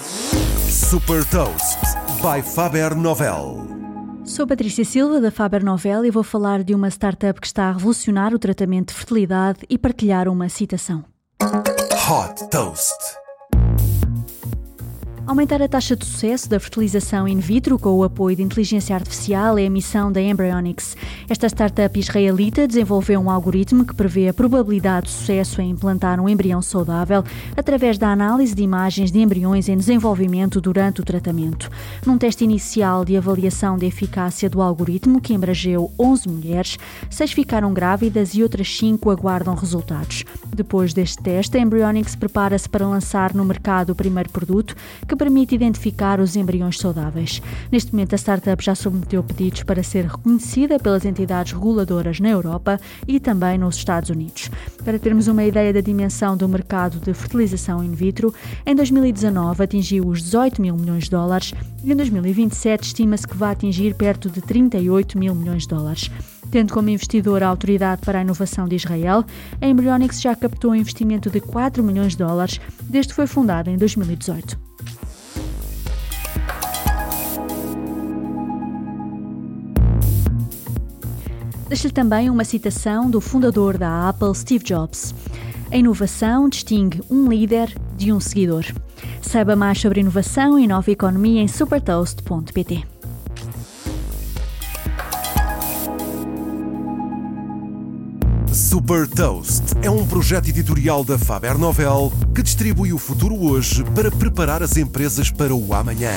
Super Toast by Faber Novel. Sou Patrícia Silva da Faber Novel e vou falar de uma startup que está a revolucionar o tratamento de fertilidade e partilhar uma citação. Hot Toast. Aumentar a taxa de sucesso da fertilização in vitro com o apoio de inteligência artificial é a missão da Embryonics. Esta startup israelita desenvolveu um algoritmo que prevê a probabilidade de sucesso em implantar um embrião saudável através da análise de imagens de embriões em desenvolvimento durante o tratamento. Num teste inicial de avaliação de eficácia do algoritmo, que abrangeu 11 mulheres, seis ficaram grávidas e outras cinco aguardam resultados. Depois deste teste, a Embryonics prepara-se para lançar no mercado o primeiro produto que que permite identificar os embriões saudáveis. Neste momento, a startup já submeteu pedidos para ser reconhecida pelas entidades reguladoras na Europa e também nos Estados Unidos. Para termos uma ideia da dimensão do mercado de fertilização in vitro, em 2019 atingiu os 18 mil milhões de dólares e em 2027 estima-se que vai atingir perto de 38 mil milhões de dólares. Tendo como investidor a Autoridade para a Inovação de Israel, a Embryonics já captou um investimento de 4 milhões de dólares desde que foi fundada em 2018. Deixo-lhe também uma citação do fundador da Apple, Steve Jobs. A inovação distingue um líder de um seguidor. Saiba mais sobre inovação e nova economia em supertoast.pt. Super Toast é um projeto editorial da Faber Novel que distribui o futuro hoje para preparar as empresas para o amanhã.